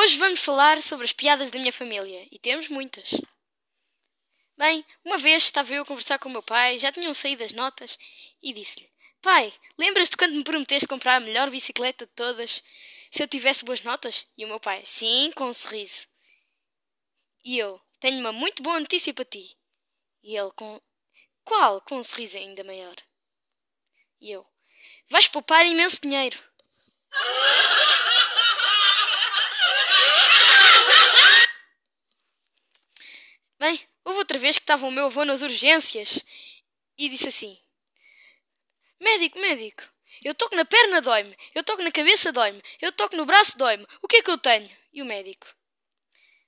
Hoje vamos falar sobre as piadas da minha família e temos muitas. Bem, uma vez estava eu a conversar com o meu pai, já tinham saído as notas, e disse-lhe: Pai, lembras-te quando me prometeste comprar a melhor bicicleta de todas se eu tivesse boas notas? E o meu pai: Sim, com um sorriso. E eu: Tenho uma muito boa notícia para ti. E ele: com... Qual? Com um sorriso ainda maior. E eu: Vais poupar imenso dinheiro. Bem, houve outra vez que estava o meu avô nas urgências e disse assim: Médico, médico, eu toco na perna, dói-me, eu toco na cabeça, dói-me, eu toco no braço, dói-me, o que é que eu tenho? E o médico: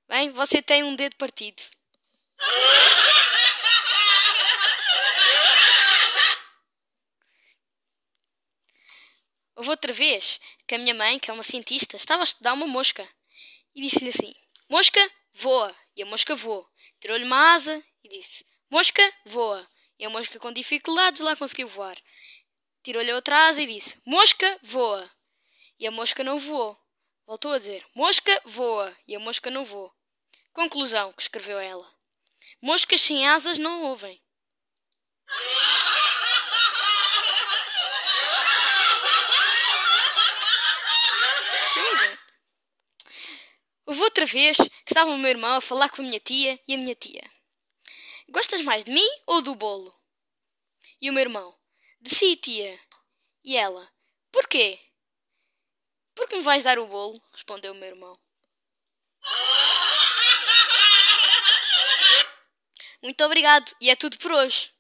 Bem, você tem um dedo partido. Houve outra vez que a minha mãe, que é uma cientista, estava a estudar uma mosca e disse-lhe assim: Mosca, voa. E a mosca voou. Tirou-lhe uma asa e disse: Mosca, voa. E a mosca, com dificuldades, lá conseguiu voar. Tirou-lhe outra asa e disse: Mosca, voa. E a mosca não voou. Voltou a dizer: Mosca, voa. E a mosca não voou. Conclusão que escreveu ela: Moscas sem asas não ouvem. Houve outra vez que estava o meu irmão a falar com a minha tia e a minha tia. Gostas mais de mim ou do bolo? E o meu irmão. De si, tia. E ela. Porquê? Porque me vais dar o bolo, respondeu o meu irmão. Muito obrigado, e é tudo por hoje.